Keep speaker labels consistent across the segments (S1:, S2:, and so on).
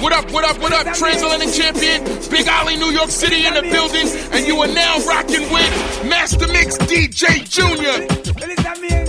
S1: What up, what up, what up, transatlantic champion, Big Ali, New York City in the building, and you are now rocking with Master Mix DJ
S2: Jr.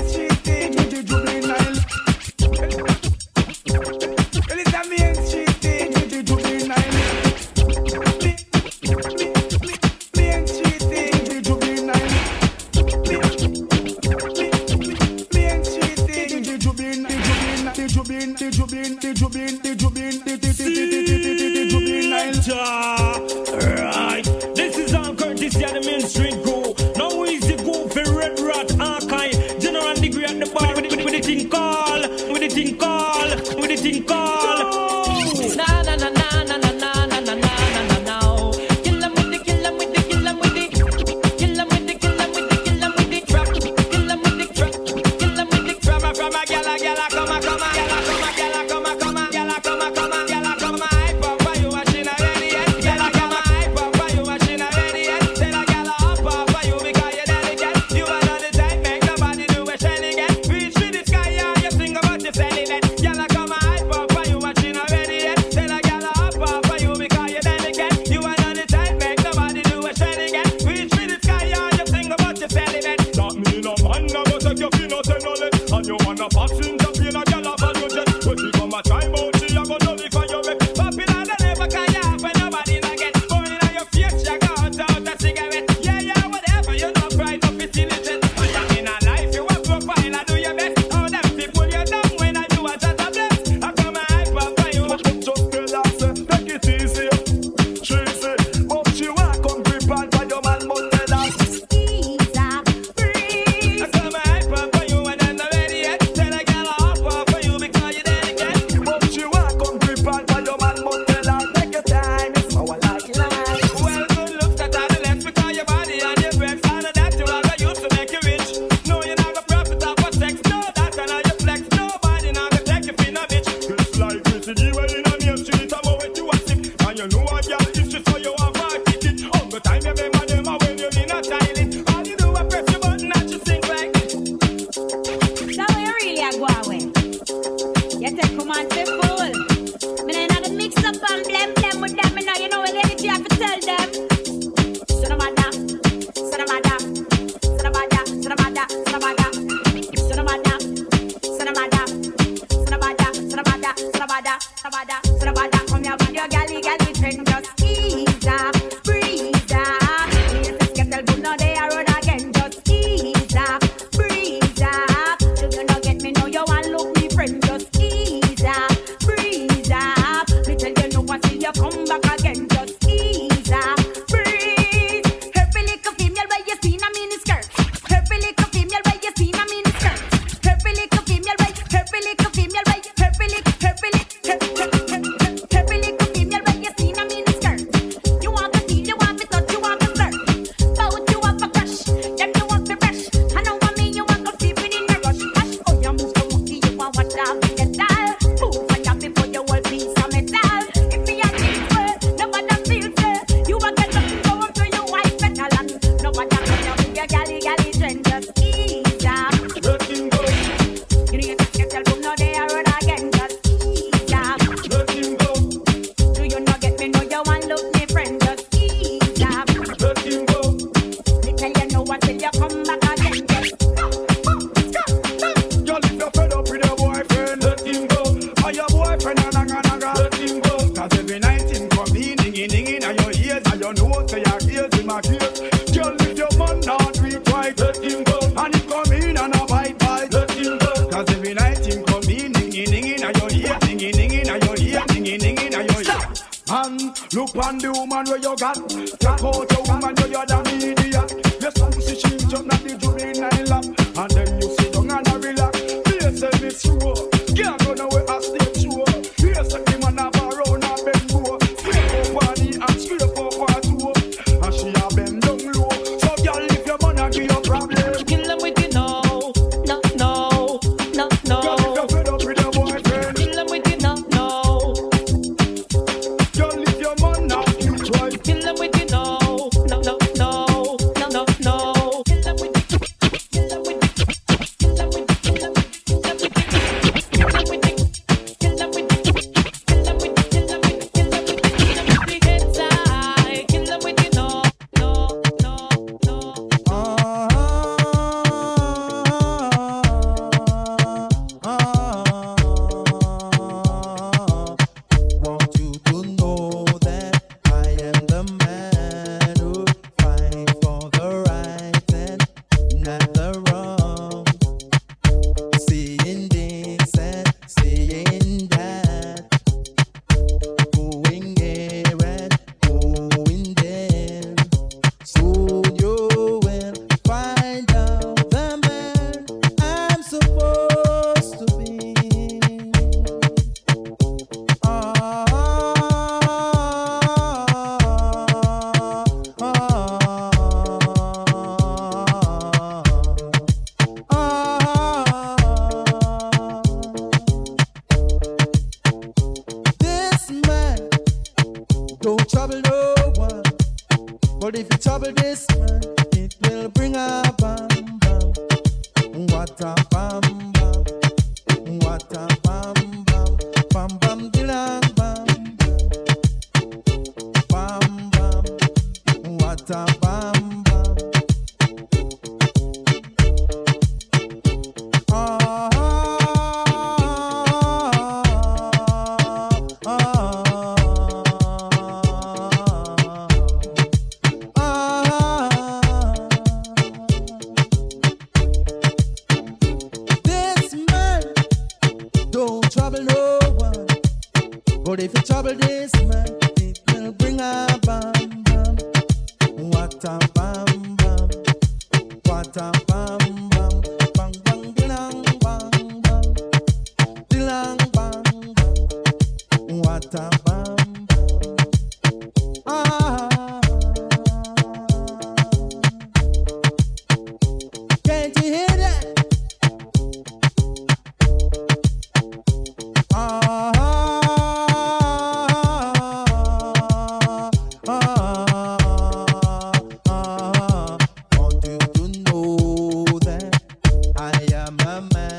S2: I
S3: am a man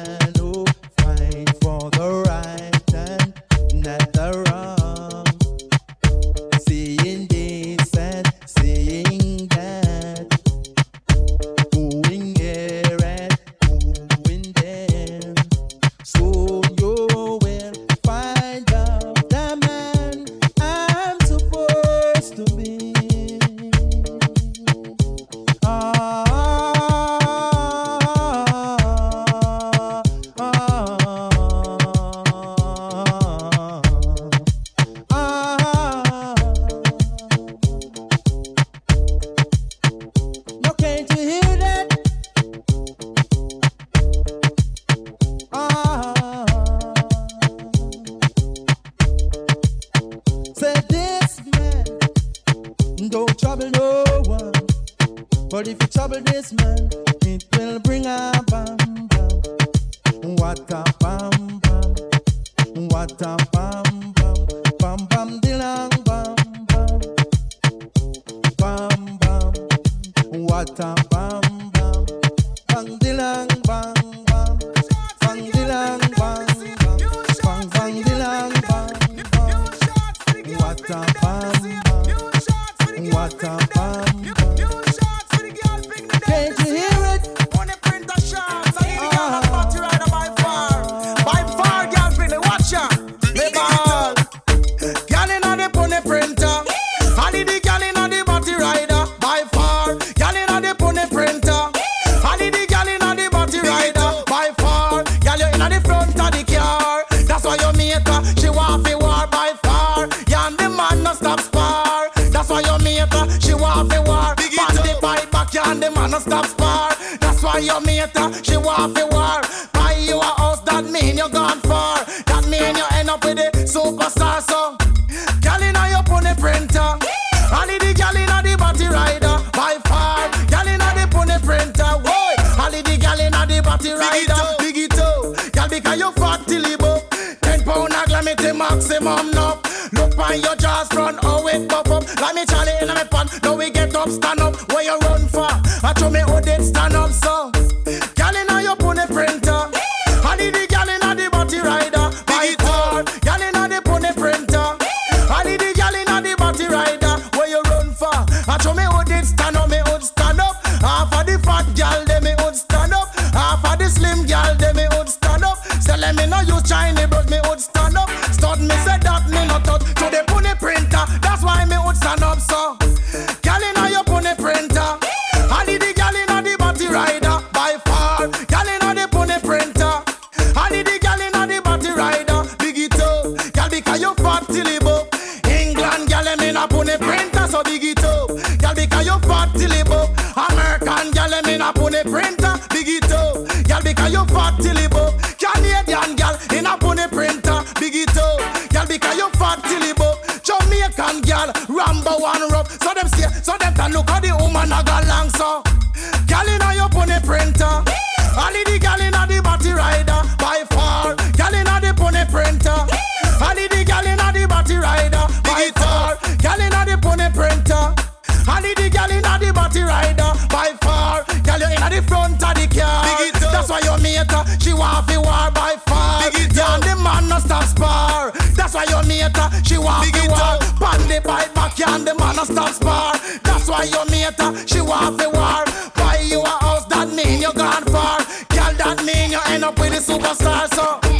S3: later.
S4: She want the war by far. Yeah, and the man no stop spar. That's why you
S3: mate her. She want
S5: the
S3: war. Pan the pipe back, yeah, and the man no stop spar. That's why you mate her. She want the war. Buy you a house, that mean you gone far. Girl, that mean you end up with a superstar. So.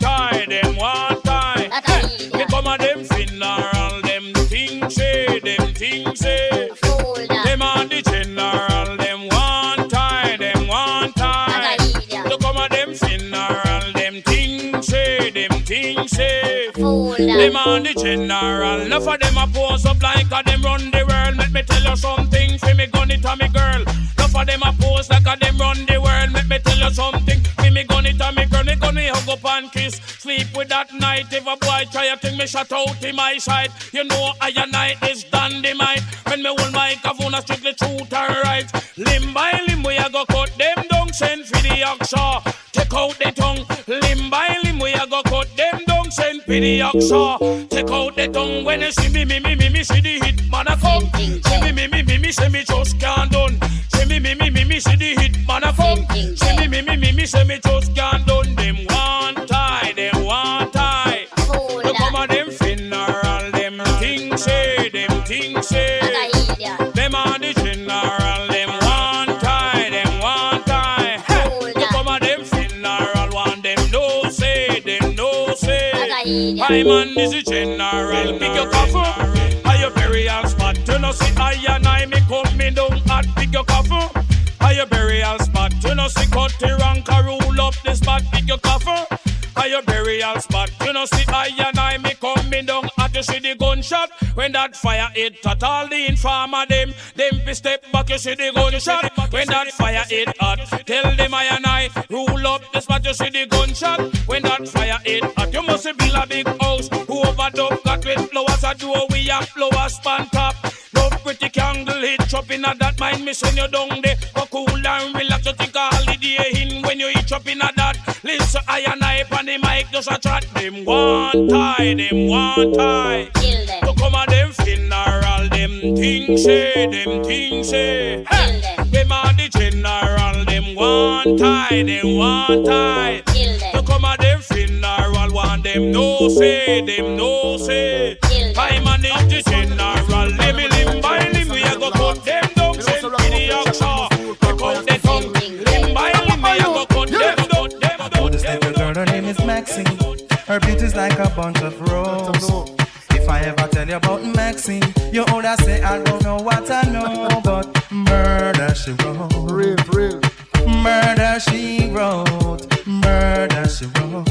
S1: Them on the general, enough of them a pose up like a them run the world. Let me tell you something, for me gun it a me girl. Enough of them a pose like a them run the world. Let me tell you something, for me gun it a me girl. Me gonna hug up and kiss, sleep with that night. If a boy try a thing, me shut out in my side. You know I and I is dynamite. When me hold microphone, a strictly truth and right. Limb by limb, we a go cut them down, send for the oxa. Send for the oxa. Take out the tongue. When you see me, me, me, me, me, see the hit man a come. See me, me, me, me, me, say me just can't done. See me, me, me, me, me, see the hit man a come. See me, me, me, me, me, say me just can't done. Them one tie, them one tie. You come on them funeral, them things say, them things say. I man is the general, pick your coffin, are your burial spot. You know see I and I me come me down at pick your coffin. Are your burial spot? You know see cut the rank a rule up the spot. Pick your coffin. Are your burial spot? You know see I and I me coming down at you see the gunshot when that fire hit at all the informer them. Them fi step back you see the gunshot when that fire hit hot. Tell them I and I rule up the spot you see the gunshot when that fire hit hot. You must build a big house who overdub got with flowers a door we have flowers span top. No pretty candle hit chopping at that mind me send you down there. Go cool and relax you think a holiday in when you eat chopping at that. Listen I and I on the mic just a chat. Them one oh. tie, them one tie. To come a them funeral, them things say, them things say. Hey, them a the general, them one tie, them one tie. To come a them funeral, one them no say, them no say. I manage the general, let
S6: Her beauty's like a bunch of roses. If I ever tell you about Maxine, you older say I don't know what I know, but murder she wrote.
S5: Real, real.
S6: Murder she wrote. Murder she wrote.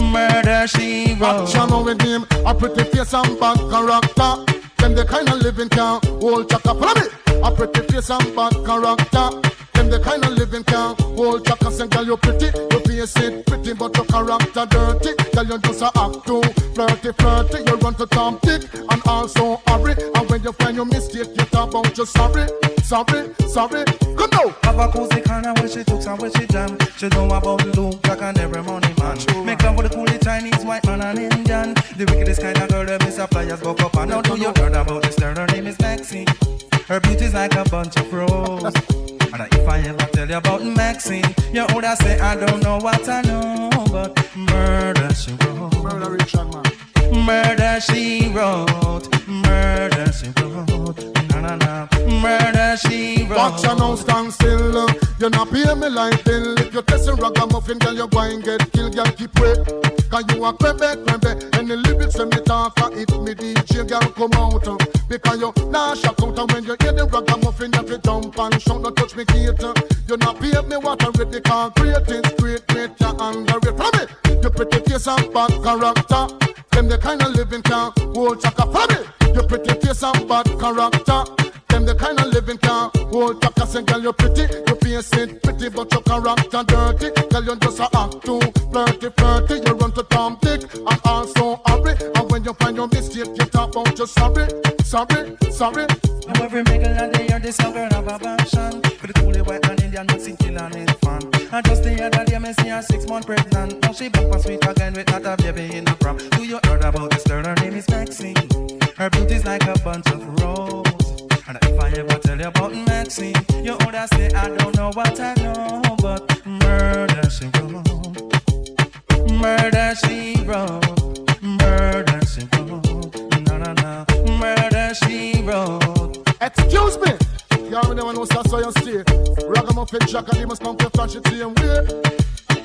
S6: Murder she wrote.
S5: Action with him, a pretty face and bad character. Them the kind of living can hold chaka. Follow me. A pretty face and bad character. Them the kind of living can hold chaka. Say, girl, you pretty, your face it pretty, but your character dirty. Girl, you just a act too flirty, flirty. You run to Tom Dick and also hurry. And when you find your mistake, you talk about you sorry, sorry, sorry. Come now.
S6: Have a cozy corner where she took and where she jam. She know about Luke, Jack and every money man. Make love with the coolie Chinese, white man and Indian. The wickedest kind of girl that miss a flyers go up and now do you heard about this girl? Her name is Maxine. Her beauty's like a bunch of roses. And if I ever tell you about Maxine, you older say I don't know what I know, but murder she wrote.
S5: Murder man.
S6: Murder she wrote. Murder she wrote. Na na na. Murder she wrote.
S5: Watch your now stand still. You not pay me like bill. If you test a ragamuffin, girl, you go and get killed. Girl, keep wait. Cause you a crebe, crebe. And the lyrics when me talk, I hit me DJ, girl, come out. Because you nah shock out. And when you hear the ragamuffin, you have to jump and shout. Don't touch me gate. uh. You not pay me what I read. The concrete is great, great, you underrate. From it, you pretty face and bad character. Them the kind of living can hold chaka. From it, you pretty face and bad character. Them the kind of living can hold and say, girl, you're pretty. Your face ain't pretty, but your character dirty. Girl, you just a act too flirty, flirty. You run to Tom Dick and also hurry. And when you find your mistake, you talk about your sorry, sorry, sorry.
S6: Now every hear this young girl have a passion. For the coolie white and Indian mixing kill and it fun And just the other day me see her six month pregnant. Now she back for sweet again with not a baby in the prom Do you heard about this girl? Her name is Maxine. Her beauty's like a bunch of roses. And if I ever tell you about Maxine You would say I don't know what I know But murder she wrote. Murder she wrote. Murder she wrote. No, no, no Murder she wrote
S5: Excuse me. You already never know so you stay. Ragamuffin Jack and he must come to flash it same way.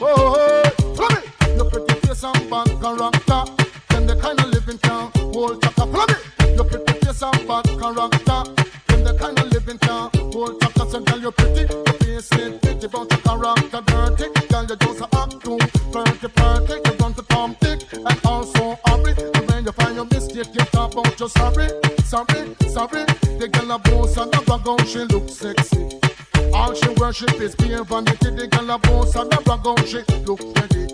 S5: Oh, oh, oh, follow me. Your pretty face and bad character. Then the kind of living can hold chaka. Follow me. Your pretty face and bad character. Then the kind of living can hold chaka. So girl, you're pretty. Your face ain't pretty, but your character dirty. Girl, you just a act too flirty, flirty. You run to Tom Dick and also about your sorry, sorry, sorry. The girl a boss and a brag out, she look sexy. All she worship is pure vanity. The girl a boss and a brag out, she look ready.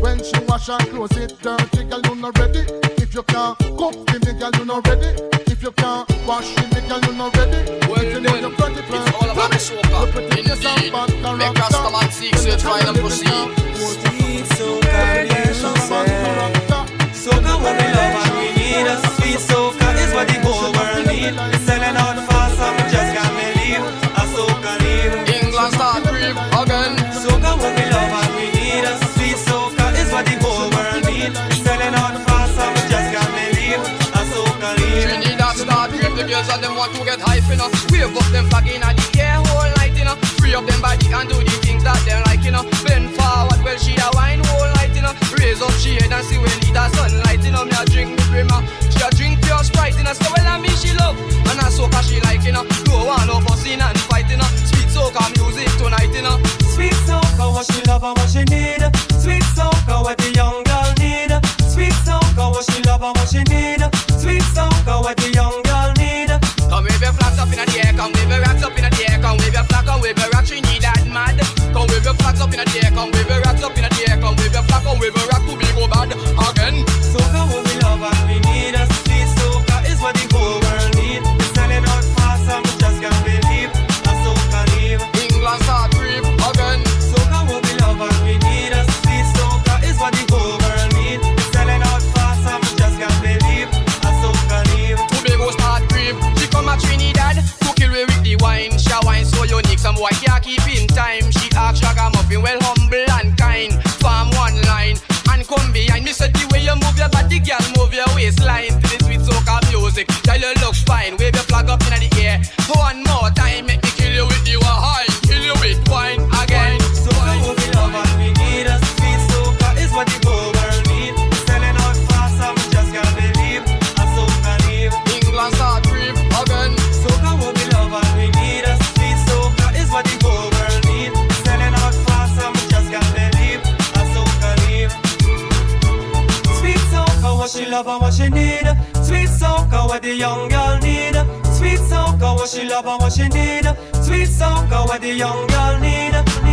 S5: When she wash her clothes, it dirty, girl you not ready. If you can't cook for me, girl you not ready. If you can't wash for me, girl you not ready.
S7: Well,
S5: if you know
S7: then,
S5: you're pretty,
S7: it's all about the soca. Indeed. Make Rastaman seek, search, find and proceed.
S6: Sweet soca, yeah, she said. Soca what we love and we need. A sweet soca is what the whole world need. It's selling out fast and we just can't believe. A soca need.
S7: England start creep again.
S6: Soca what we love and we need. A sweet soca is what the whole world need. It's selling out fast and we just can't believe. A soca need.
S7: Trinidad start creep. The girls and them want to get hype, know. Wave up them flag in the air, whole night, know. Free up them body and do the things that they like, know. Bend forward, well she a wine Raise up she head and see when it a sunlight, you know. Me a drink me brimmer, uh. she a drink pure sprite, you know. So well I me she love, and I soca she like, you know. No one no fussing and fight, you know. Sweet soca music tonight, you know.
S6: Sweet soca what she love and what she need. Sweet soca what the young girl need. Sweet soca what she love and what she need. Sweet soca what the young girl need.
S7: Come wave your flags up in the air, come wave your rocks up in the air, come wave your flag, come wave your rock, Trinidad mad. Come wave your flags up in the air, come wave your rocks up wave your rock to be fine. Wave your
S6: young girl need. Sweet soca what she love and what she need. Sweet soca what the young girl need.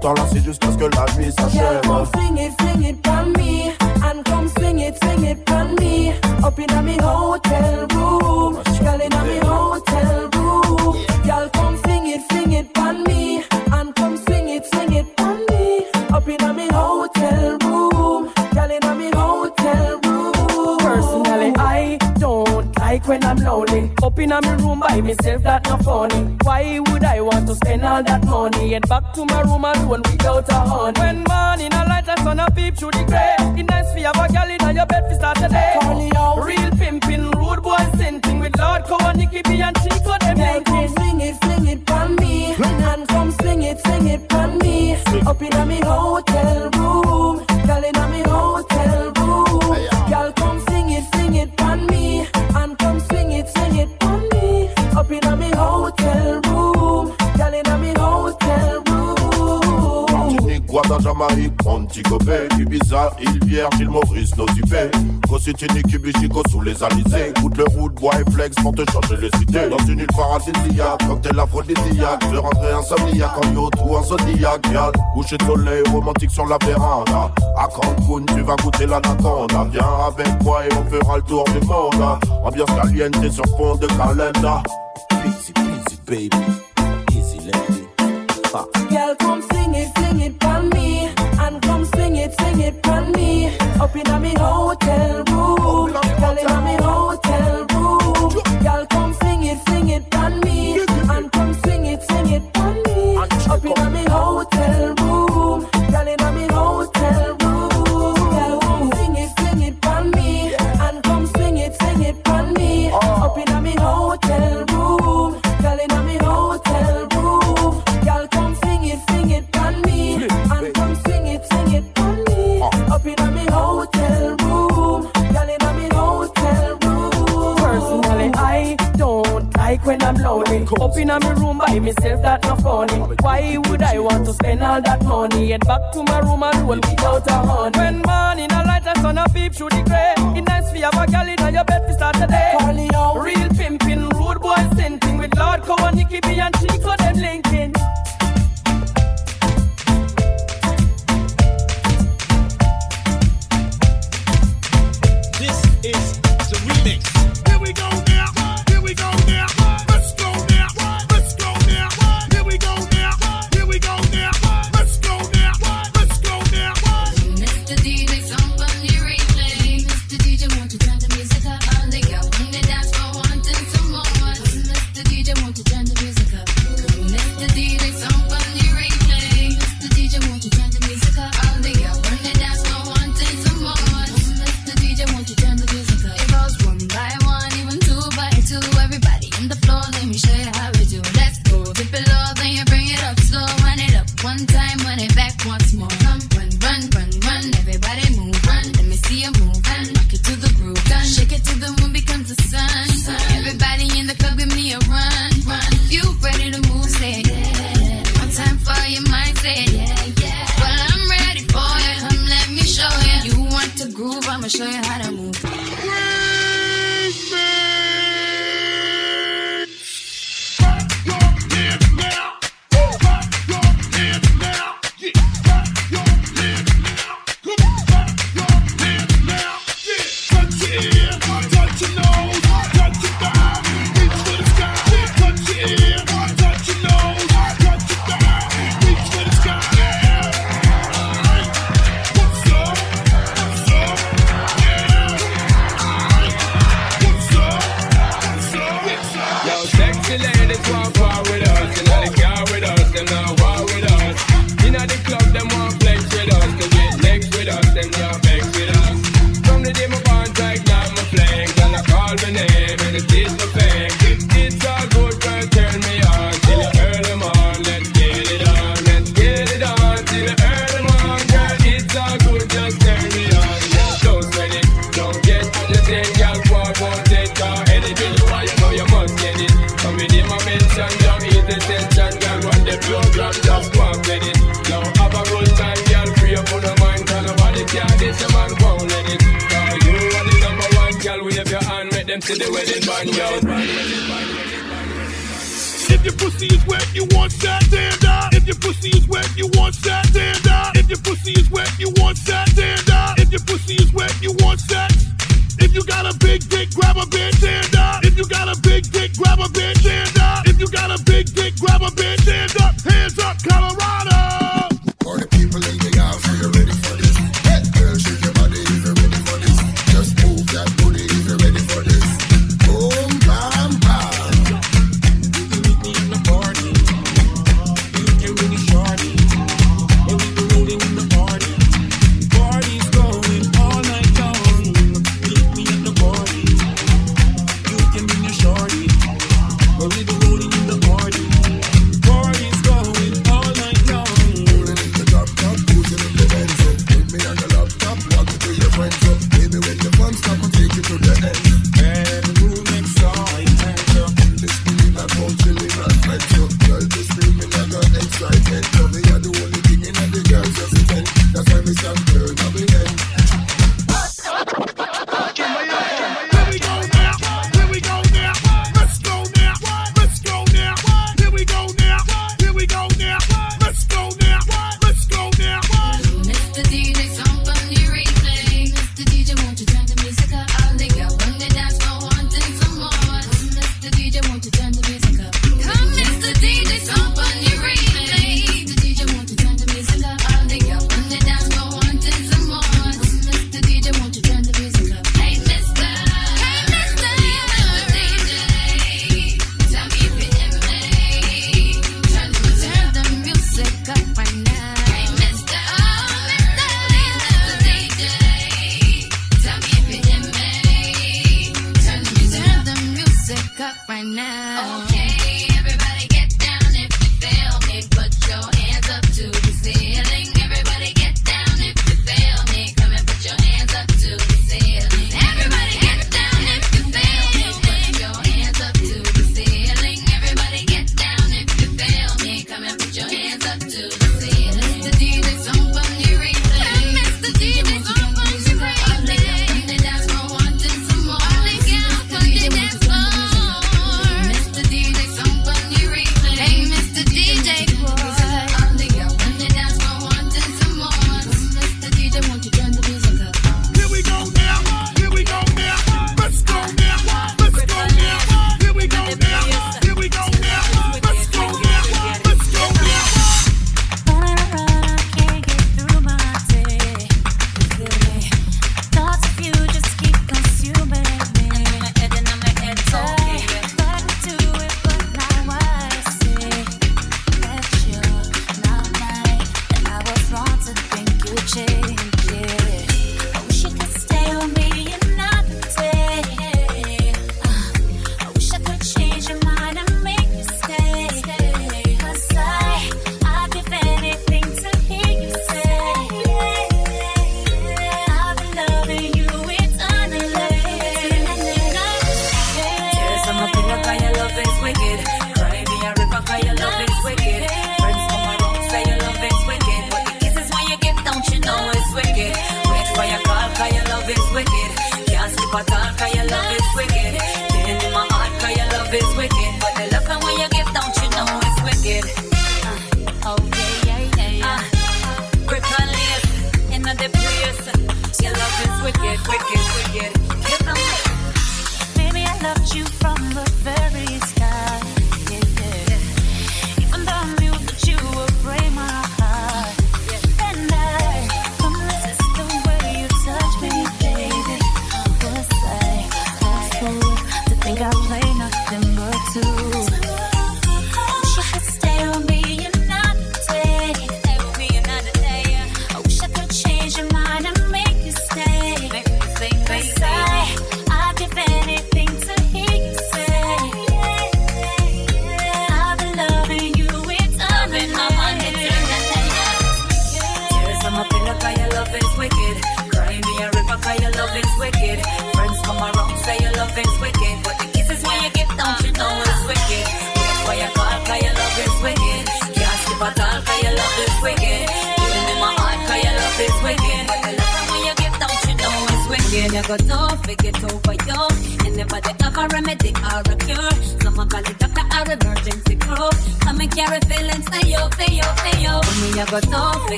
S1: T'as
S8: lancé juste parce que
S9: la nuit s'achève. Chichini qui bichico sous les alizés. Écoute le route, bois et flex pour te changer les idées. Dans une île paradisiaque, cocktail aphrodisiaque. Je rentrais insomniaque en yacht ou en zodiac. Coucher de soleil romantique sur la véranda. À Cancun, tu vas goûter l'anaconda. Viens avec moi et on fera le tour du monde. Ambiance caliente sur fond de calenda. Easy, easy, baby.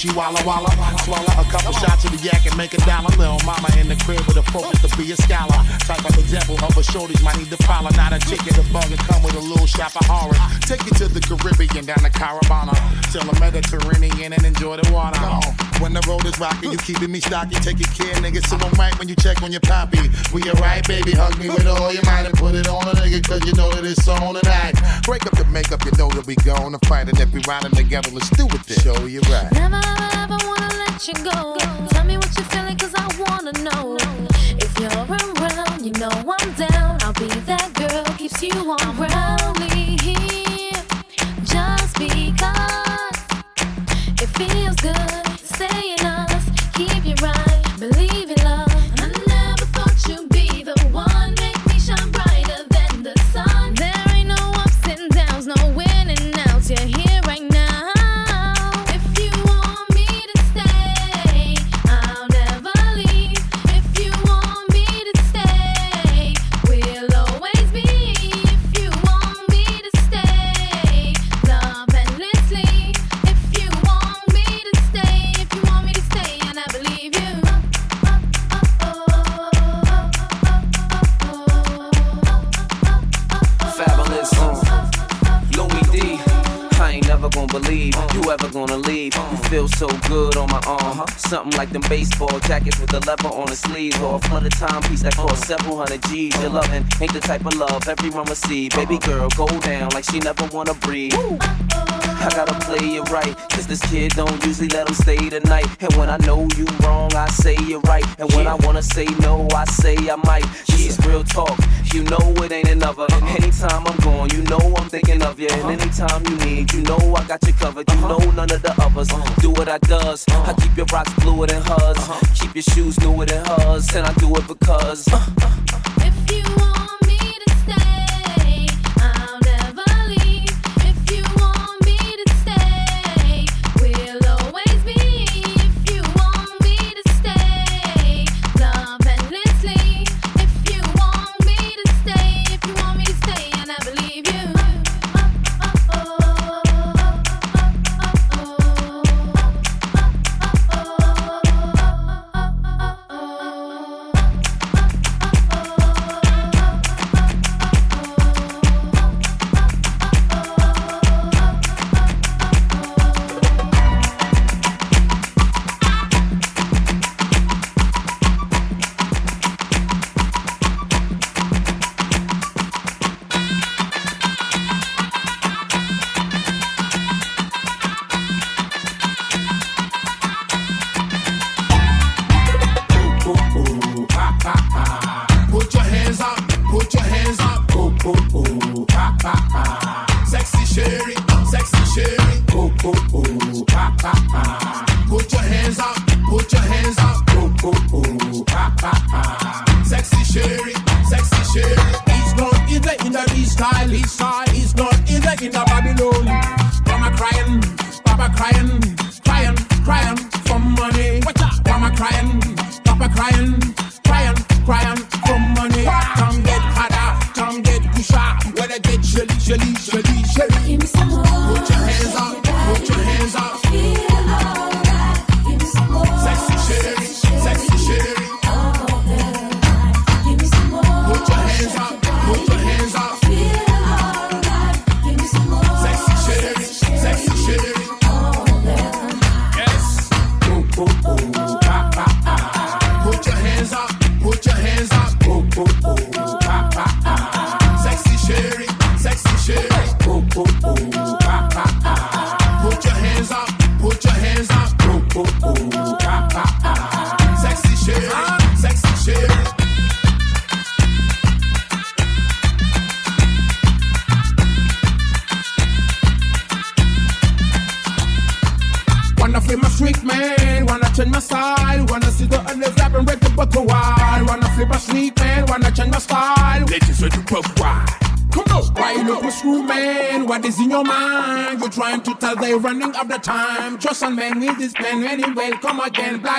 S10: Uchi Walla Walla? Swallow a couple shots of the yak and make a dollar. Little mama in the crib with a focus to be a scholar. Type of example of a shorties might need to follow. Not a ticket, a bug, and come with a little shop of horror. Take you to the Caribbean, down to Caravana. Till the Mediterranean and enjoy the water. When the road is rocky, you keeping me stocky. Taking care, nigga. So I'm right when you check on your poppy. We alright, baby. Hug me with all your might and put it on a nigga, cause you know that it's on tonight. Break up the makeup, you know that we gonna fight. And if we riding together, let's do it then. Show you right.
S11: Never, ever, ever wanna let you go. Tell me what you're feeling, cause I wanna know.
S12: Like them baseball jackets with the leather on the sleeves. Or a flooded timepiece that costs several hundred G's. Your loving ain't the type of love everyone will see. Baby girl, go down like she never wanna breathe. I gotta play it right, cause this kid don't usually let him stay the night. And when I know you wrong, I say you're right. And when I wanna say no, I say I might. This is real talk, you know it ain't another. Uh-huh. Anytime I'm gone, you know I'm thinking of you. And uh-huh. anytime you need, you know I got you covered. You uh-huh. know none of the others do what I does. I keep your rocks bluer than hers, keep your shoes newer than hers, and I do it because.
S11: If you want me to stay,
S13: anyway. Come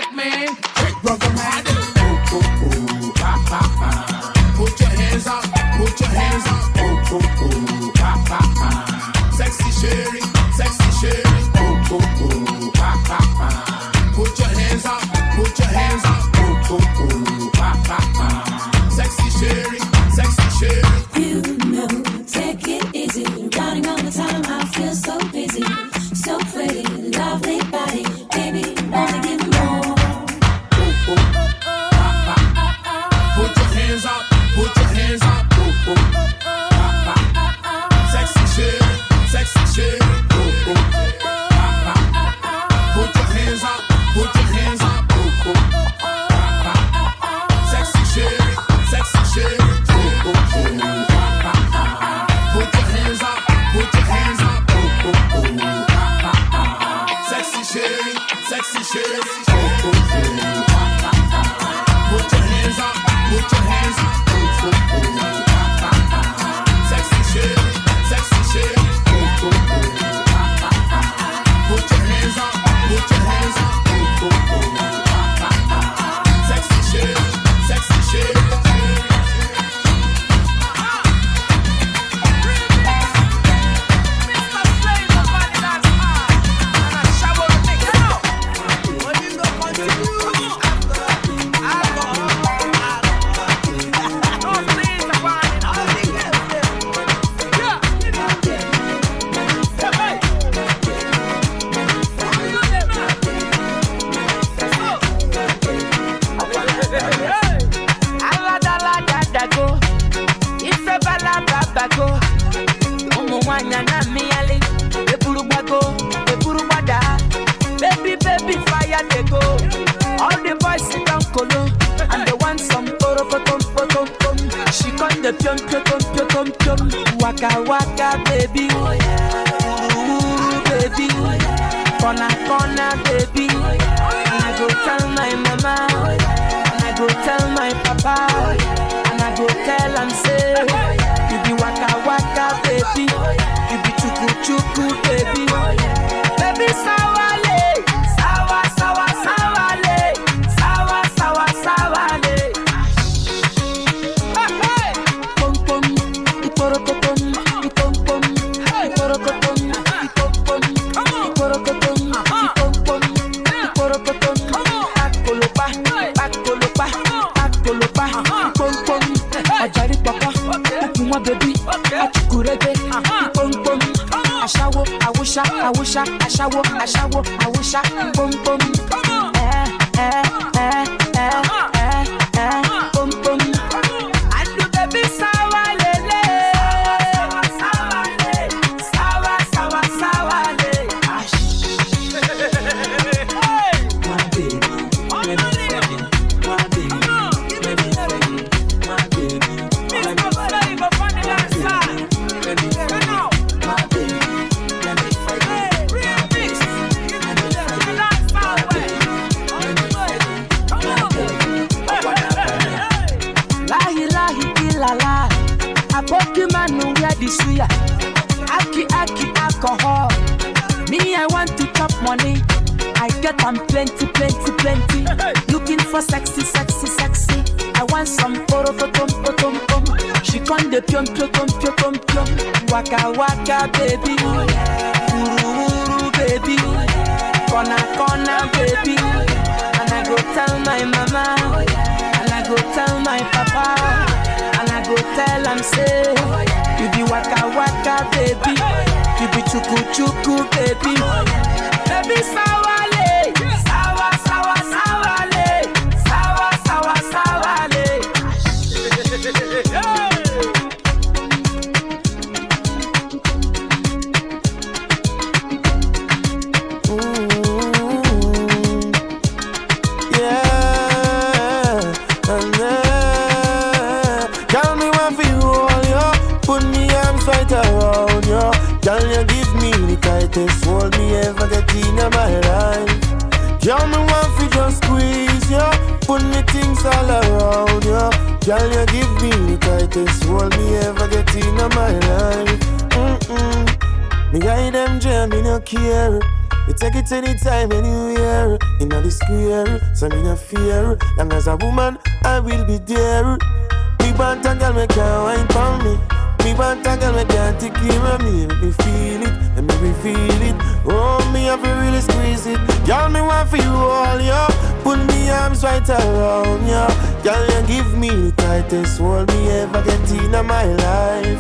S14: you all,
S15: yo. Put me arms right around ya. Girl, you give me the tightest hold me ever get in my life.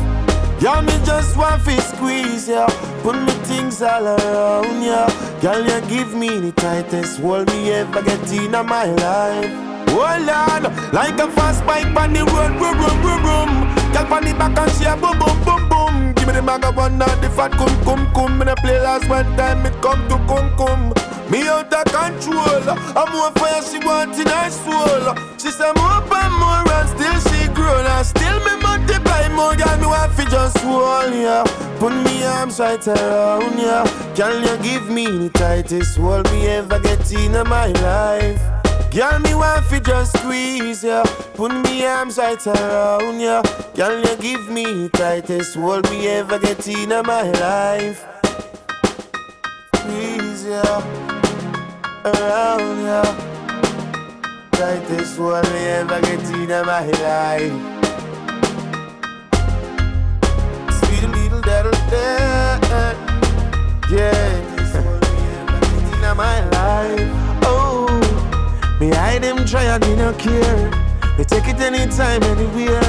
S15: Girl, me just want to squeeze ya. Put me things all around ya. Girl, you give me the tightest hold me ever get in my life. Hold on, like a fast bike on the road, boom, boom, boom, boom. Girl, on the back and she a boom, boom, boom, boom. Give me the maga one now, the fat cum, cum, cum. Me play last one time, it come to cum, cum. Me out of control. I'm more fire she want in her soul. She say more and more and still she grown and still me multiply more. Girl, me want just hold ya. Put me arms right around ya. Can you give me the tightest hold me ever get in my life? Girl, me want fi just squeeze ya. Put me arms right around ya. Girl, you give me the tightest hold me ever get in my life. Squeeze ya around ya. Tightest hold me ever get in my life. Sweet little that, yeah. This hold me ever get in my life. Oh. Me hide them try and me no care. Me take it anytime, anywhere.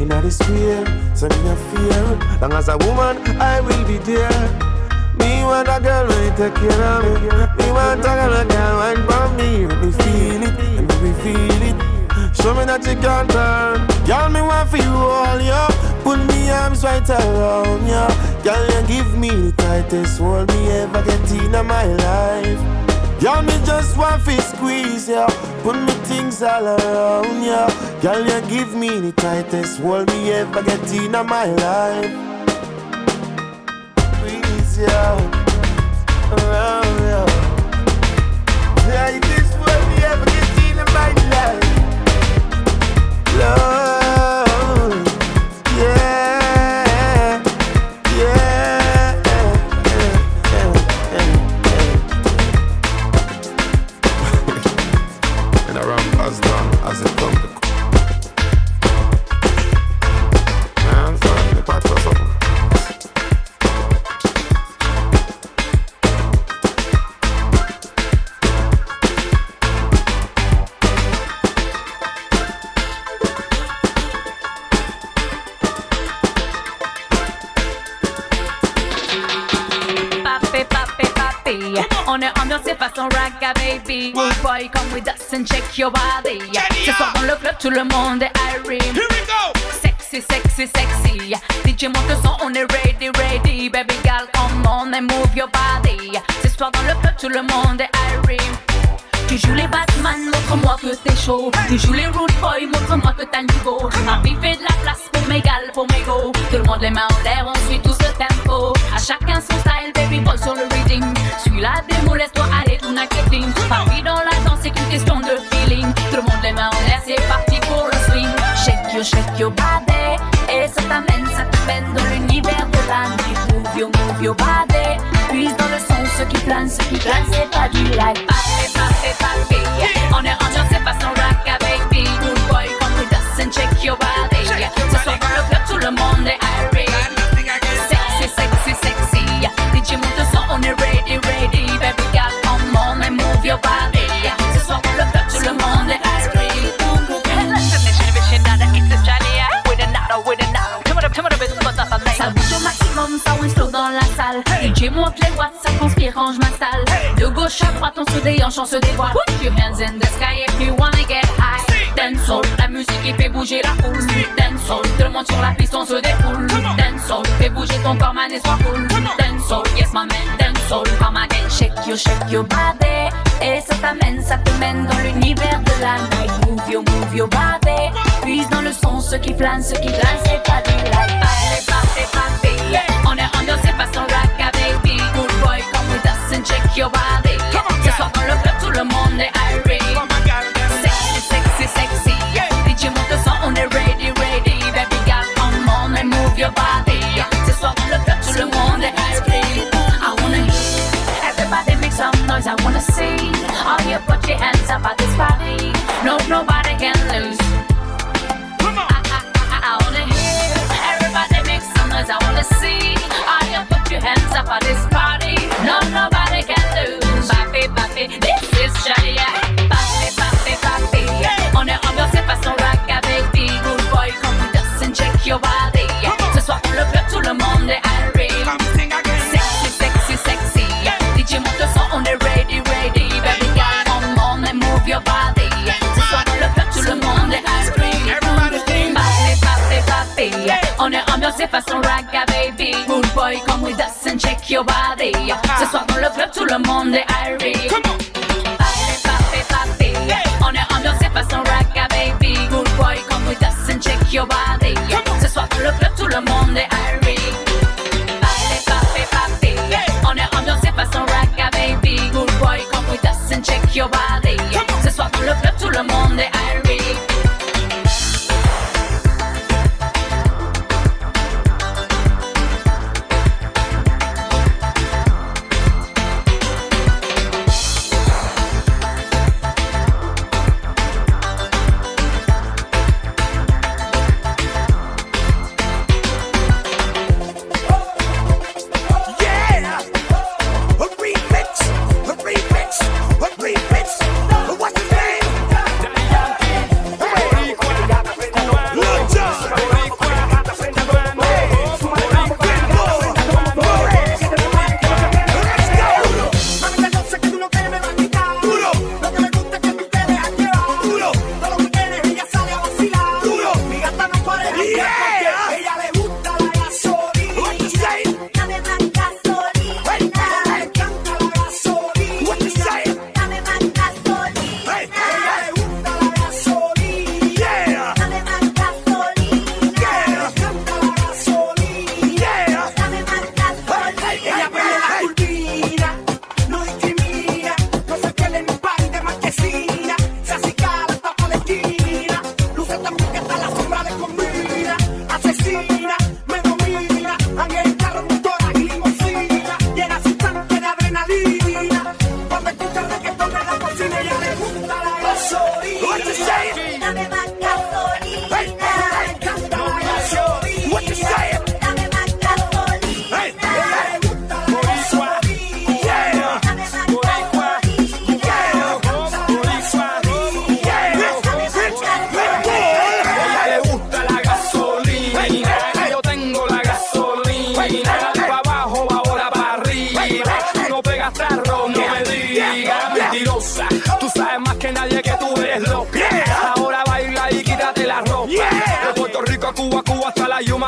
S15: In the square, so me no fear. Long as a woman, I will be there. Me want a girl when take care of me. Me want a girl that can wine for me. Let me feel it, let me feel it. Show me that you can turn. Girl, me want for you all, yo. Put me arms right around ya. Girl, you give me the tightest hold me ever get in my life. Girl, me just want to squeeze ya. Put me things all around ya. Girl, you give me the tightest hold me ever get in my life. Get in my life. Love.
S16: Salle. Monte les watts, ça conspire quand je m'installe. De gauche à droite, on se déhanche, on se dévoile. Put your hands in the sky if you wanna get high. Dancehall, la musique qui fait bouger la foule. Dancehall, tout le monde sur la piste, on se défoule. Dancehall, fais bouger ton corps, man, et sois cool. Dancehall, yes my man, dancehall, come again. Shake your, shake your body. Et ça t'amène, ça te mène dans l'univers de la night. Move your, move your body. Puise dans le son, ce qui plane, ce qui plane, c'est pas du light. Party, party, party. On est ambiancé façon and shake your body. Come on, just walk dans le club, tout le monde est irate. Sexy, sexy, sexy. Yeah. DJ monte le son, on est ready, ready. Baby girl, come on and move your body. Just walk dans le club, tout le monde est irate. I wanna hear everybody make some noise. I wanna see all your put your hands up at this party. No, no. Et façon ragga baby. Good boy, come with us and check your body. Ce soir dans le club, tout le monde est irie. Baile, papi, papi. On est ambiance et façon ragga baby. Good boy, come with us and check your body. Ce soir dans le club, tout le monde est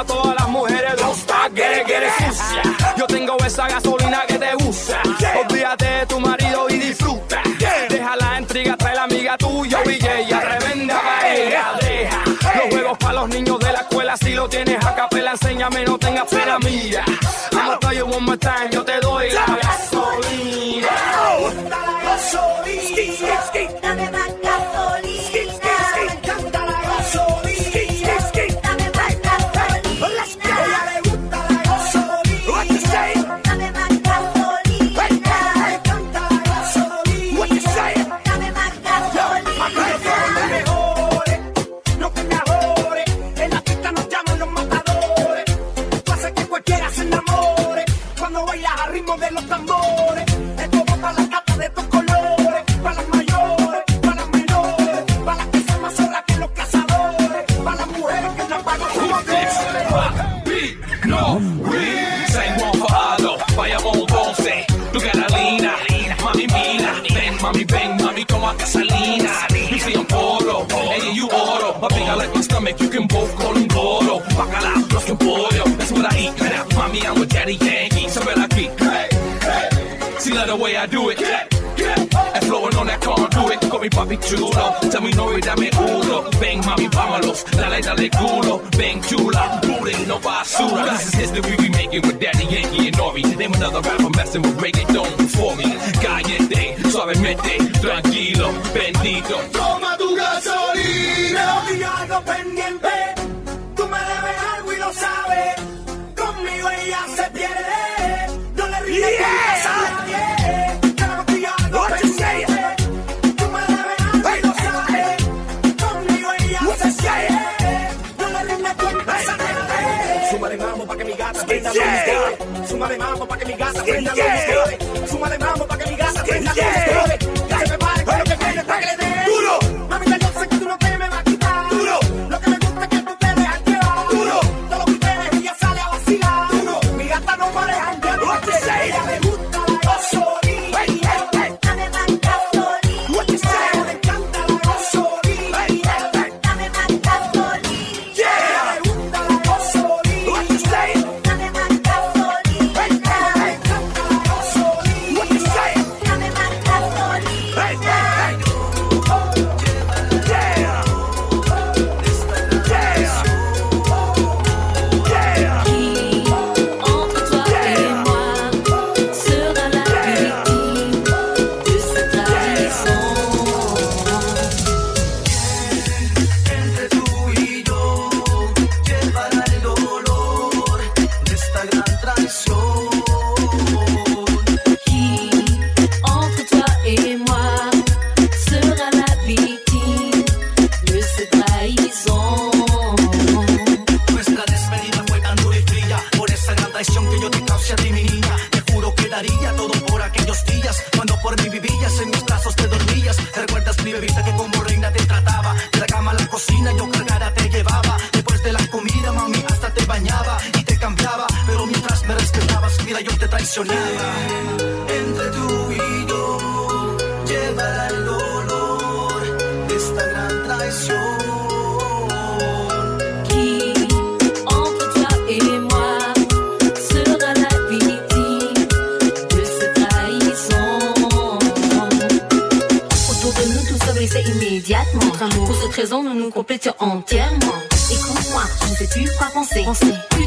S17: todas las mujeres get it sucia. Yo tengo esa gasolina que te gusta. Olvídate de tu marido y disfruta. Deja la intriga, trae la amiga tuya y ella revenda paella. Deja los juegos para los niños de la escuela. Si lo tienes a capela, enséñame, no tengas pena mía. I'ma tell you one more time, yo te doy la
S18: you
S19: can both call him Goro Bacala, los que pollo, that's what I eat. Now, Mami, I'm with Daddy Yankee, so ven aquí Hey, hey, see like the way I do it. And flowing on that conduit, call me papi chulo Tell me no y dame uno Ven mami, vámonos, dale, dale culo Ven chula, booty, no basura. This is history we making with Daddy Yankee and Nori. Name another rapper messing with reggaeton before me. Caliente, suavemente, tranquilo, bendito.
S20: Toma tu gasolina. Contigo algo pendiente. Tú me debes algo y lo sabes. Conmigo ella se pierde. No le rindes a nadie. Contigo algo
S18: What you say?
S20: pendiente. Tú me debes algo y lo sabes. Conmigo ella
S18: What
S20: se
S18: you say?
S20: pierde. No le rindes cuentas a nadie. Súmale mambo pa' que mi gata prenda
S18: Yeah.
S20: los. Súmale mambo pa' que mi gata prenda los
S18: Yeah.
S20: mosquetes. Súmale mambo pa' que mi gata prenda los
S18: Yeah.
S20: mosquetes. Que se con lo que viene pa' que le dé.
S21: Entièrement. Écoute-moi, je ne sais plus quoi penser. Plus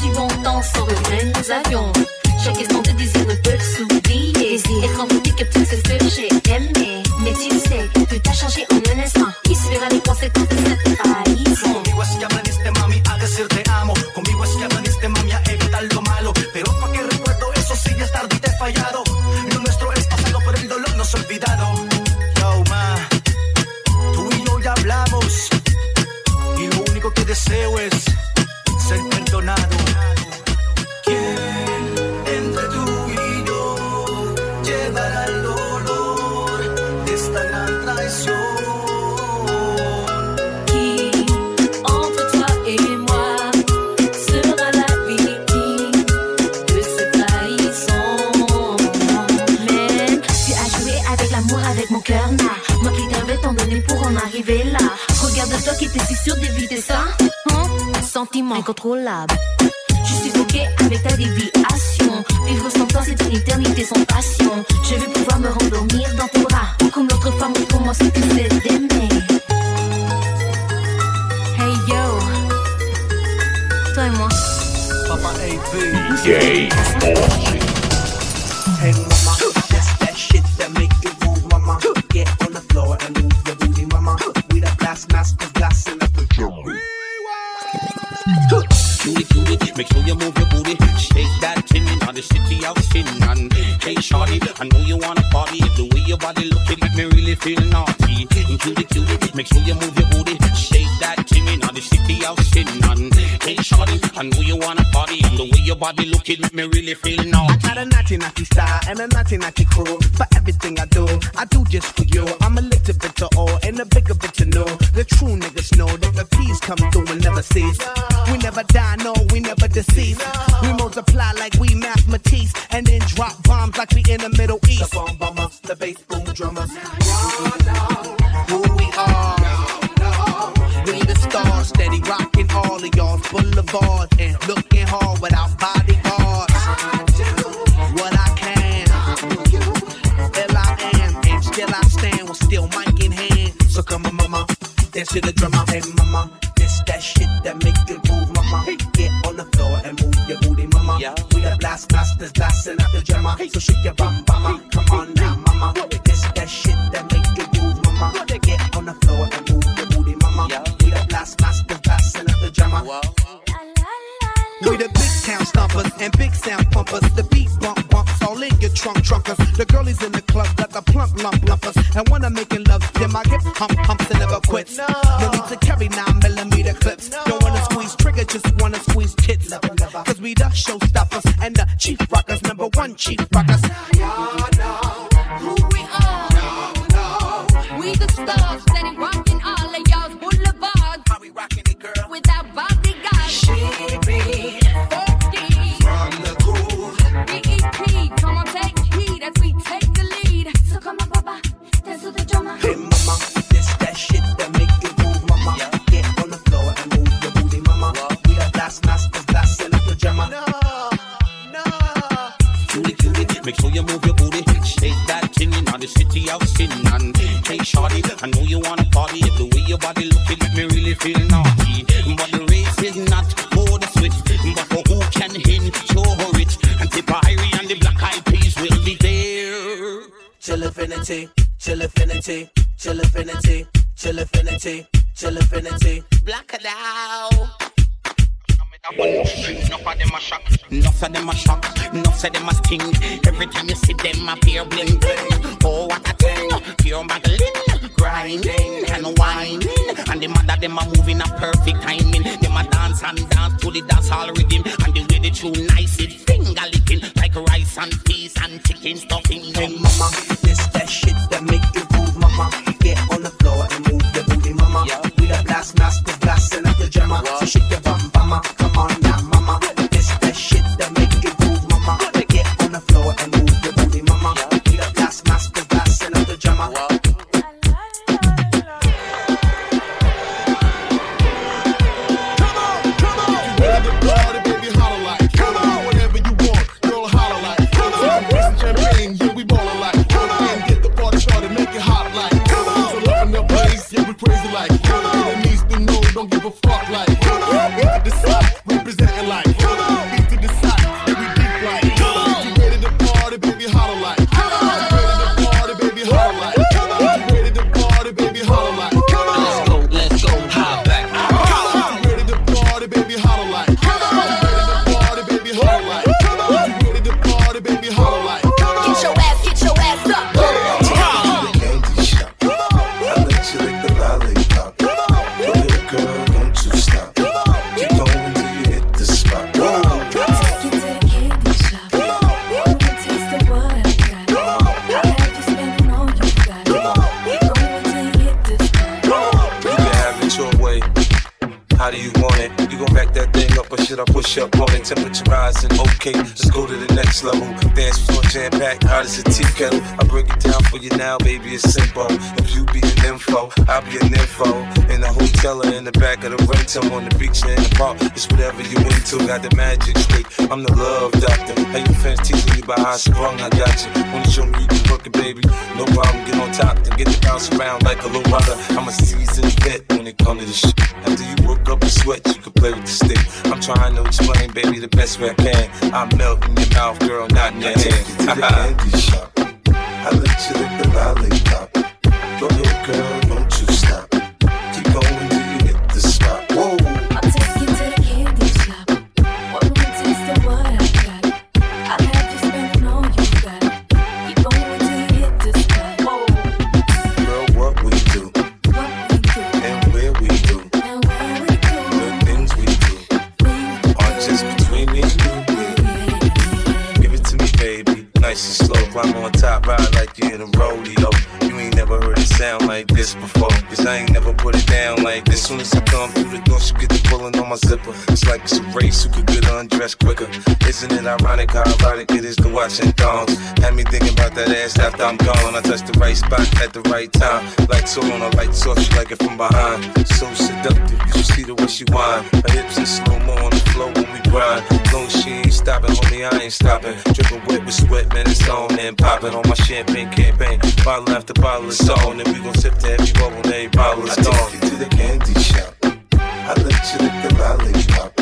S22: Ain't never put it down like this. Soon as I come through the door, she get the pulling on my zipper. It's like it's a race who could get undressed quicker. Isn't it ironic how erotic it is to watch and thongs? Had me thinking about that ass after I'm gone. I touch the right spot at the right time. Like so on a light source, she like it from behind. So seductive, you see the way she whine. Her hips in slow mo on the floor ride. Long she ain't stopping, homie, I ain't stopping. Dripping wet with sweat, man, it's on and popping on my champagne campaign. Bottle after bottle is on, and we gon' sip that bubble, and every bottle is gone.
S23: I take you to the candy shop. I let you lick the lollipop.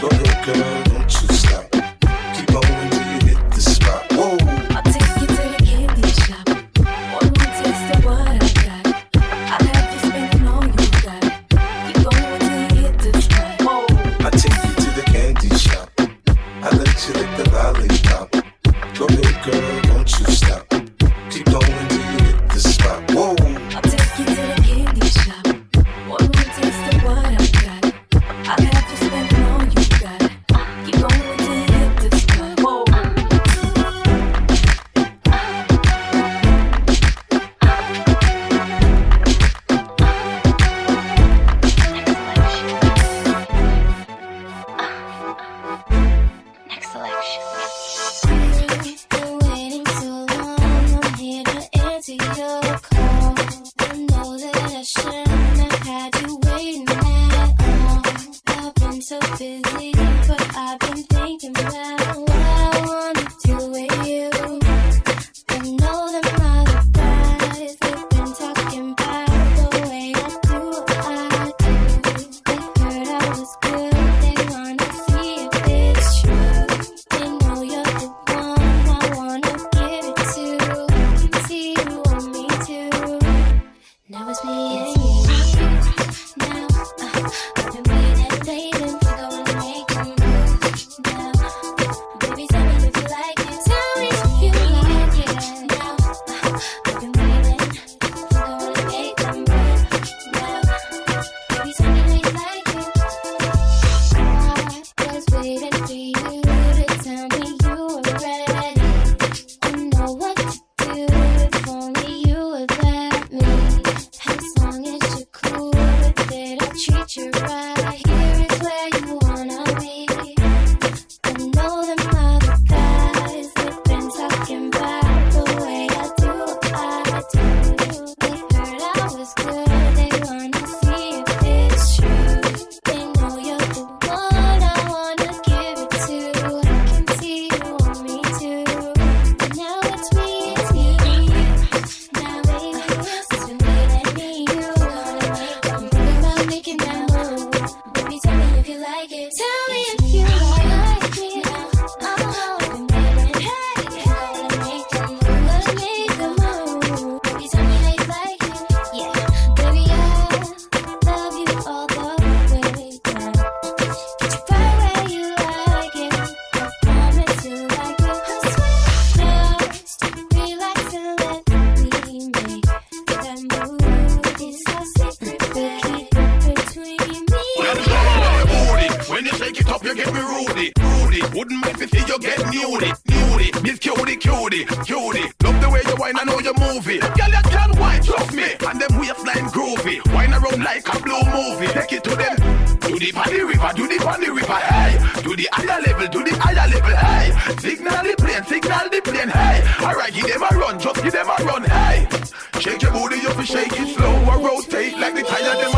S23: Go ahead, girl.
S19: girl. like a blue movie. Take it to them. Do the party river, do the party river, hey. Do the higher level, do the higher level, hey. Signal the plane, signal the plane, hey. Alright, give them a run, just give them a run, hey. Shake your booty you'll be shaking slow, or rotate like the tire them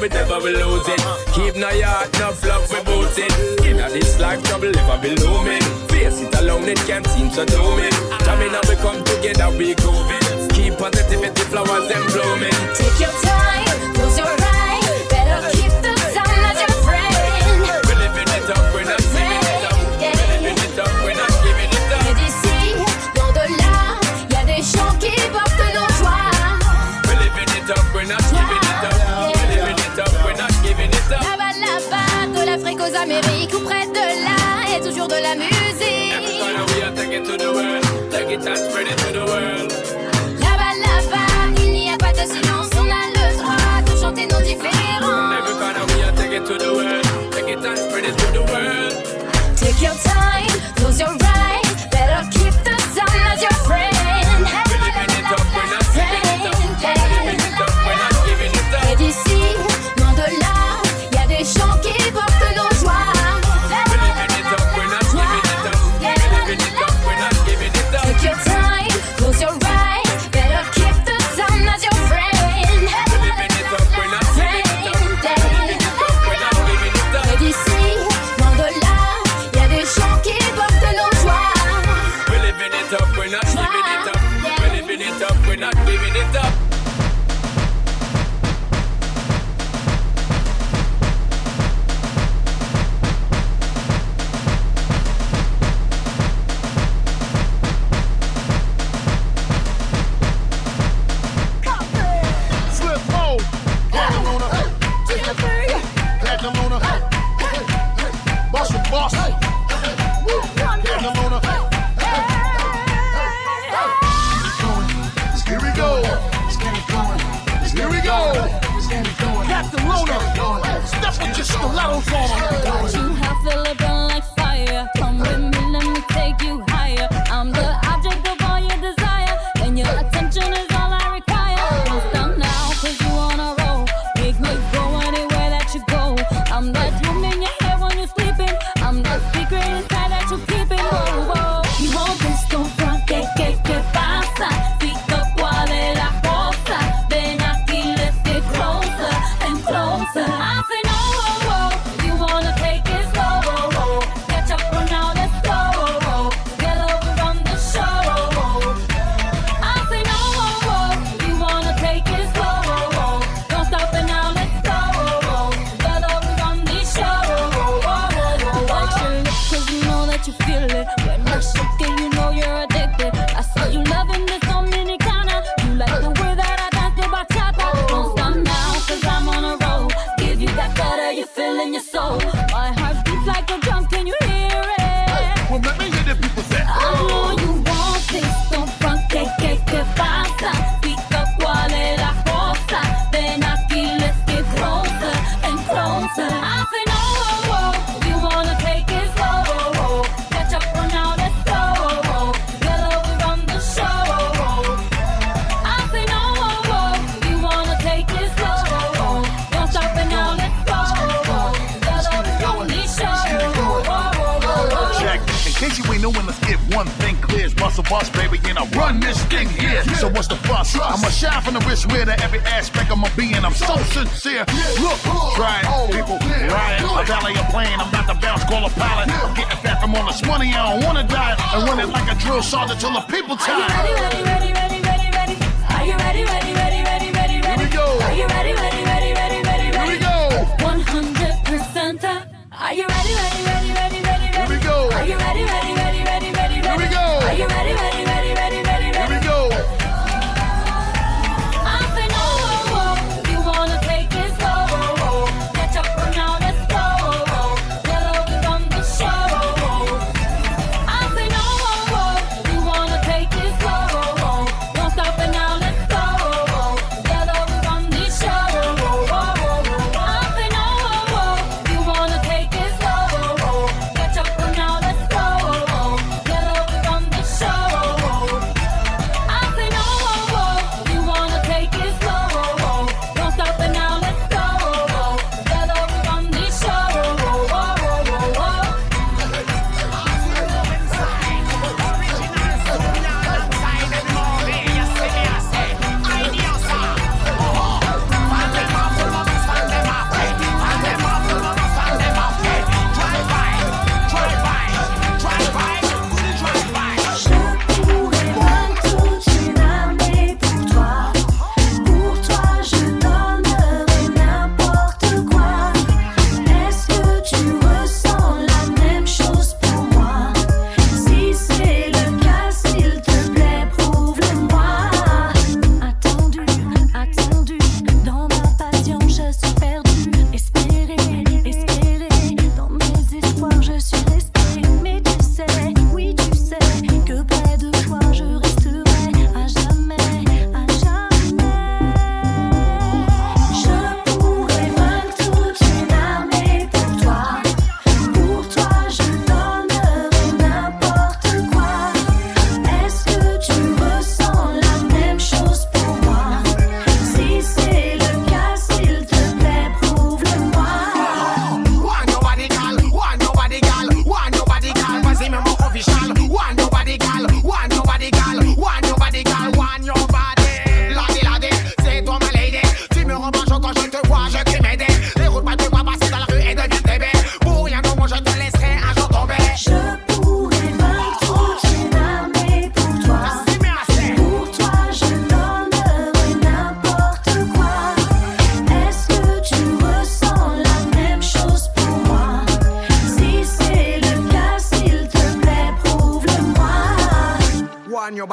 S24: we never will lose it. Keep no yard, no fluff. we boot it. Give her this life trouble, ever be looming. Face it alone, it can't seem so dooming. me now, we come together, we grooving. Keep positivity, flowers and blooming.
S25: Take your time. la musique.
S24: Every take to
S25: il n'y a pas de silence. On a le droit de chanter nos différences.
S24: Take
S25: your time, close your eyes. Better keep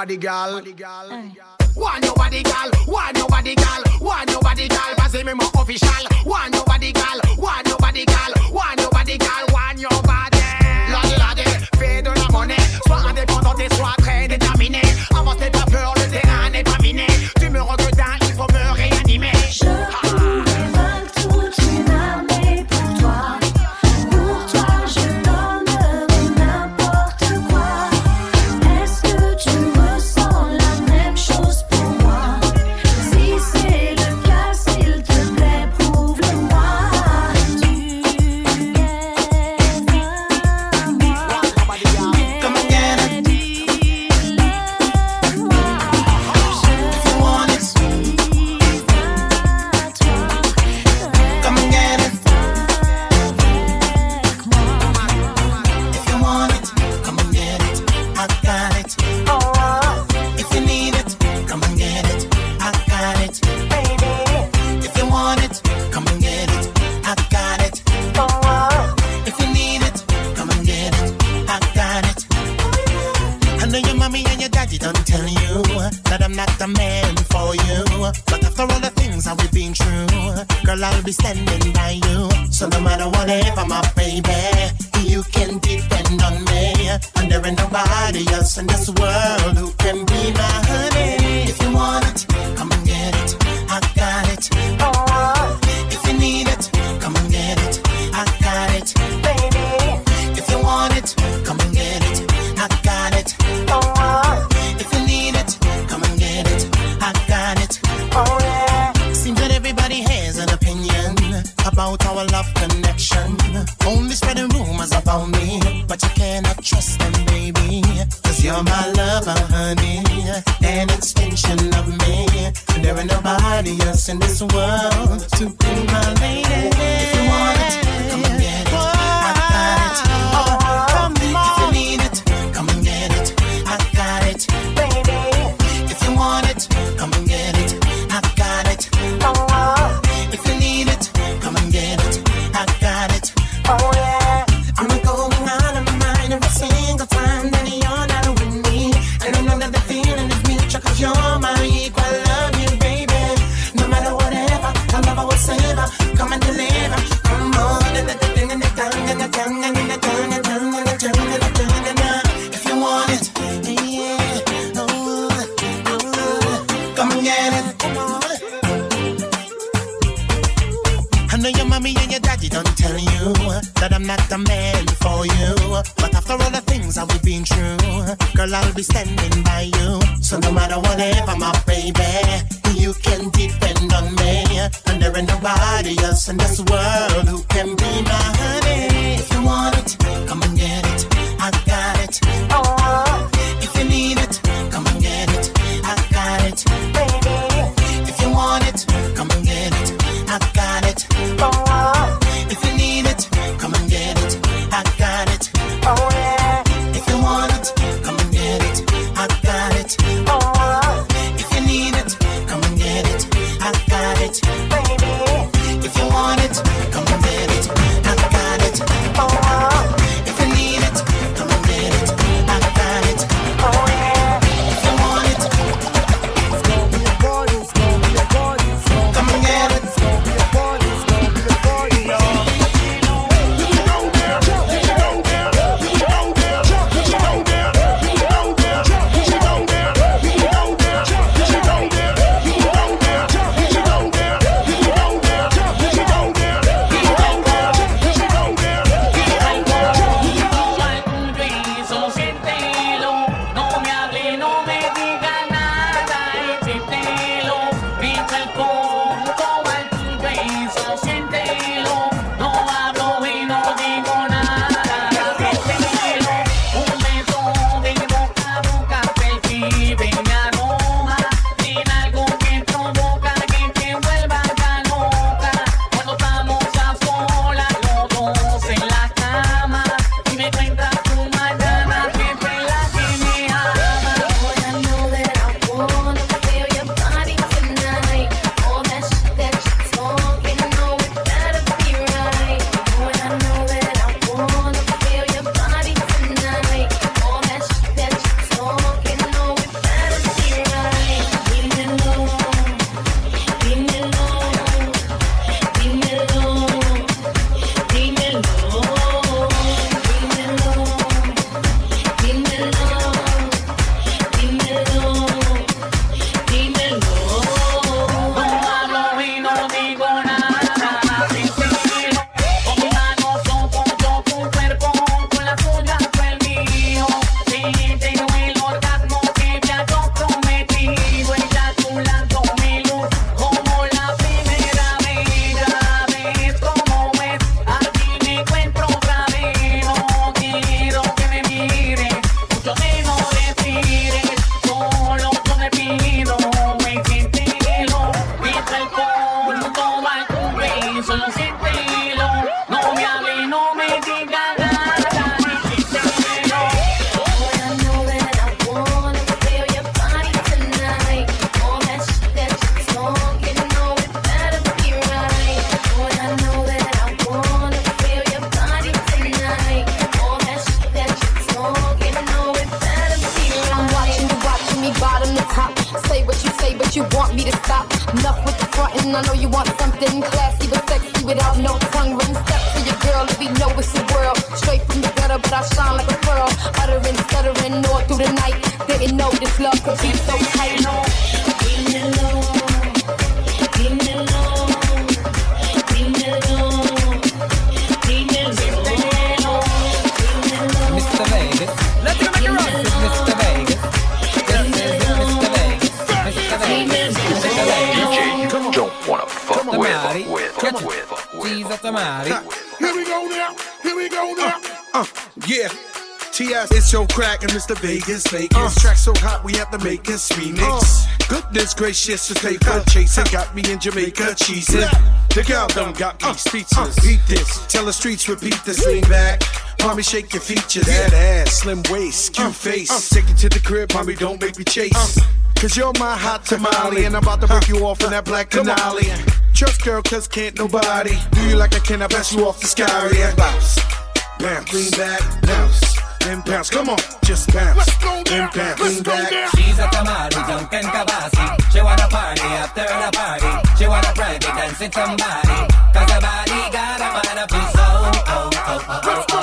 S25: body gal. that
S26: I'm for you. But after all the things I've been through, girl, I'll be standing by you. So no matter whatever, my baby, you can depend on me. And there ain't nobody else in this world who can be my honey. If you want it, come and get it. I got it. Oh.
S27: Somebody.
S24: Here we go now. Here we go uh, now.
S13: Uh, uh, yeah.
S28: T.S. It's your crack and Mr. Vegas Vegas. Uh, track so hot we have to make us remix. Uh, goodness gracious, to take a chasing uh, got me in Jamaica cheesing. The gal done got me uh, speechless. Uh, beat this. Tell the streets repeat this. Lean back. Mommy, shake your features. Yeah. That ass, slim waist, cute uh, face. Uh, take it to the crib, mommy, don't make me chase. Uh, Cause you're my hot tamale, and I'm about to break you off in that black canali. Trust girl, cause can't nobody do you like I can. I pass you off the sky and bounce, bounce, clean back, bounce. Then bounce, come on, just bounce. Let's go bounce.
S27: She's a tamale, and kabasi. She wanna party after the party. She wanna private dance with somebody. Cause her body got a man of its own. Oh, oh, oh, oh.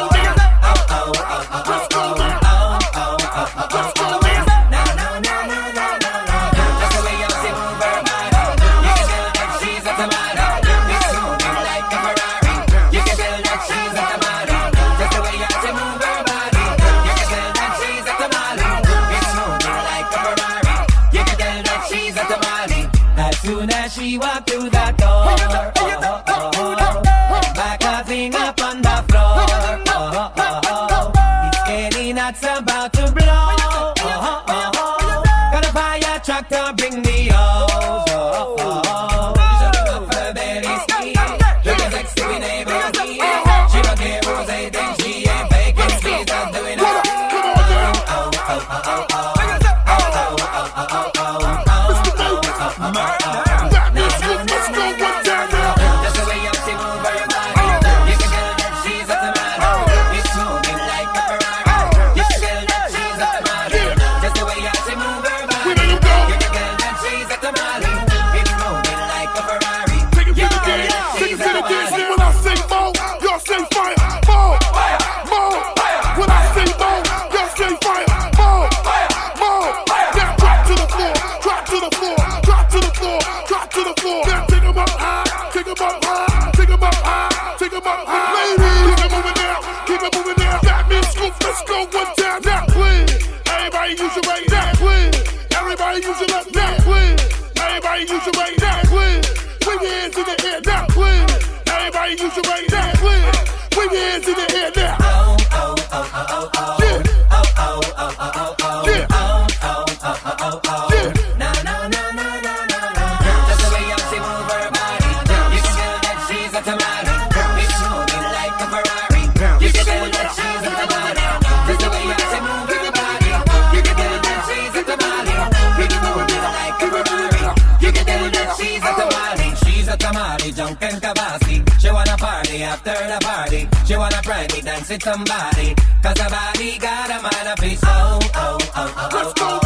S27: See somebody. Cause a body got a mind of his. Oh, oh, oh, oh.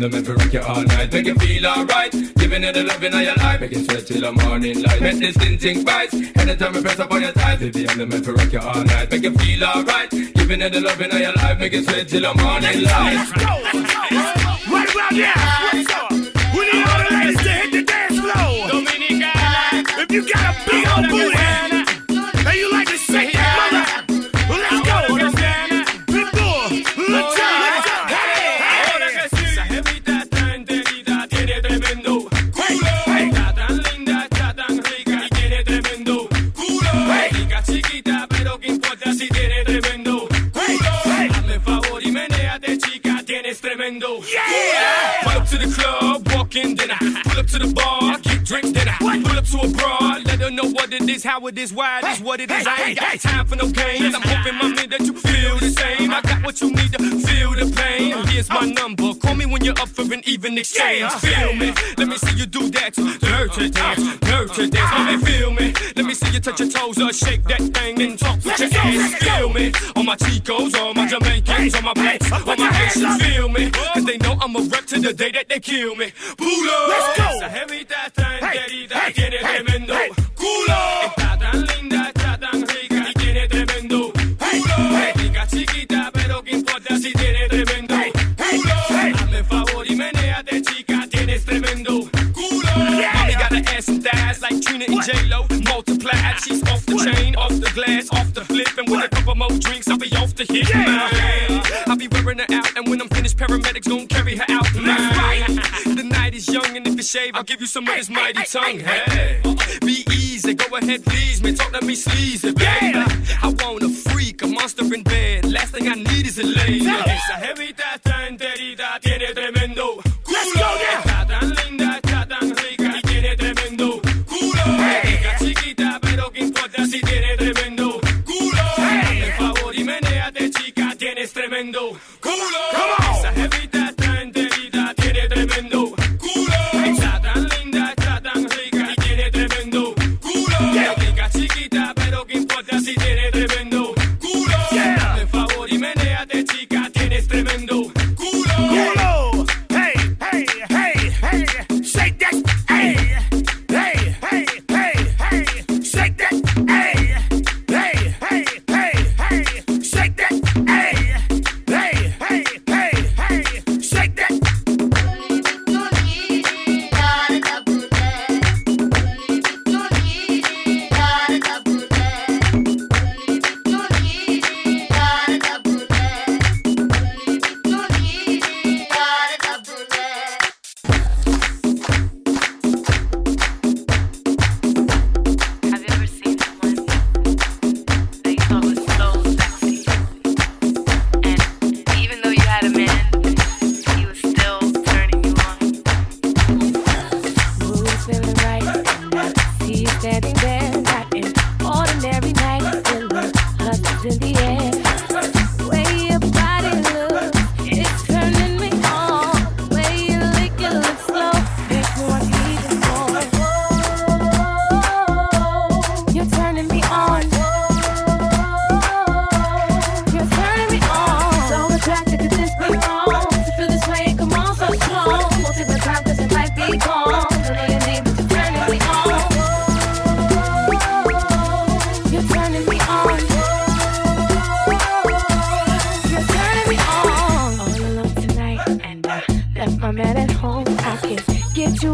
S24: Thighs, baby, I'm the man for rock you all night. Make you feel alright. Giving you the loving of your life, make you sweat till the morning light. Make the skin thing right. Anytime I press up on your thighs, baby, I'm the man for rock you all night. Make you feel alright. Giving you the loving of your life, make you sweat till the morning light.
S1: Right about now, what's up? We need all the ladies to hit the dance floor. Dominicana. If you got a big old booty
S24: bar, get drinks dinner. Pull up to a broad, let her know what it is, how it is, why it is, what it is. I ain't got time for no games. I'm hoping, mommy, that you feel the same. I got what you need to feel the pain. Here's my number. Call me when you're up for an even exchange. Feel me. Let me see you do that dirty dance, dirty dance. Mommy, feel me. Let me see you touch your toes or shake that thing and talk with your ass. Feel me. All my Chicos, all my Jamaicans, all my blacks, all my Haitians. Feel me. Cause they know I'm a rep to the day that they kill me. Pulo.
S1: Let's go.
S24: Está enterita, tiene tremendo culo. Está tan linda, está tan rica y tiene tremendo culo. Rica chiquita, pero qué importa si tiene tremendo culo. Hazme favor y menéate, chica, tienes tremendo culo. Mommy got an ass and thighs like Trina and J-Lo. Multiplied, she's off the chain, off the glass, off the flip. And with a couple more drinks, I'll be off the hit, man. I'll be wearing her out, and when I'm finished, paramedics gon' carry her out, man. The night is young, and you shave, I'll give you some of this mighty tongue. Hey, be easy, go ahead, please, man. Talk to me sleazy, baby. I want a freak, a monster in bed. Last thing I need is a lady. Esa jevita está enterita, tiene tremendo culo. Está tan linda, está tan rica y tiene tremendo culo. Rica chiquita, pero qué importa si tiene tremendo culo. Hazme favor y menéate, chica, tienes tremendo culo.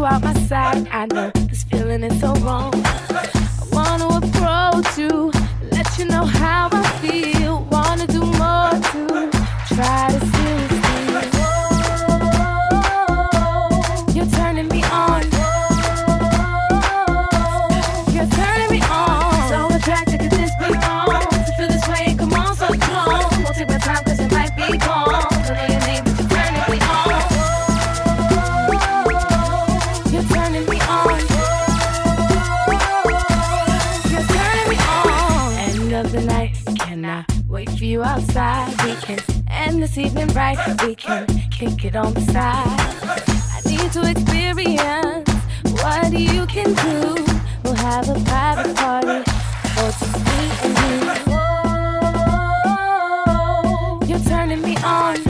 S11: Out my sight. I know this feeling is so wrong. I wanna approach you, let you know how I this evening right. We can kick it on the side. I need to experience what you can do. We'll have a private party for just me and you. Oh, you're turning me on.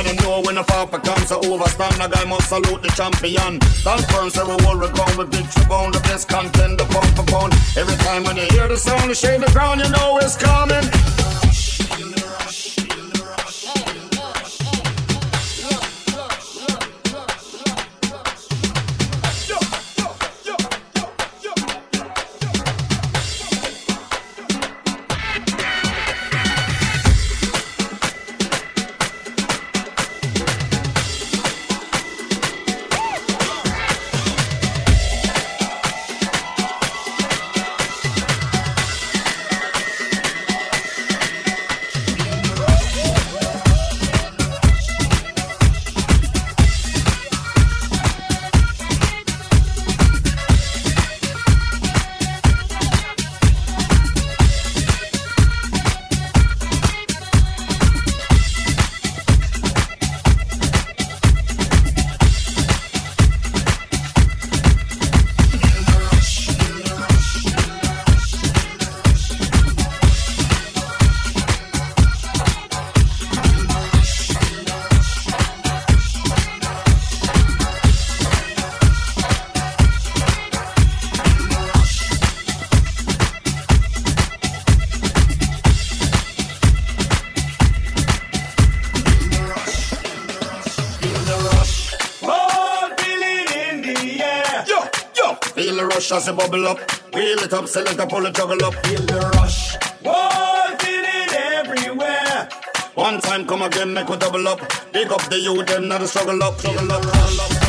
S29: Let
S30: them know when the papa comes to overstand. The guy must salute the champion. So we will recount with victory bone. The best contender, pound for pound. Every time when you hear the sound, the shade the ground, you know it's coming. As you bubble up. Wheel it up, select up, pull it, juggle up. Feel the rush.
S13: Oh, feel it everywhere.
S30: One time, come again, make we double up. Pick up the youth, them not struggle up, struggle up, struggle up.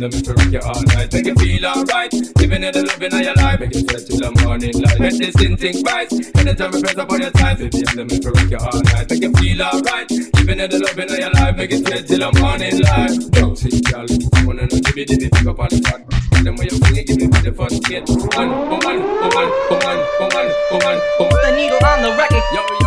S31: Let me
S24: to rock you all night. Make you feel alright. Giving you the loving of your life. Make you sweat till the morning light. Make this thing think twice. Anytime you press up on your thighs, baby, love me to rock you all night. Make you feel alright. Giving you the loving of your life. Make you sweat till the morning light. Don't see, girl. I wanna know, give me the pick up on the track. Them way you bring it, give me the fun kid. Woman, woman, woman, woman, woman, woman, woman. Put the needle on the record. Yo,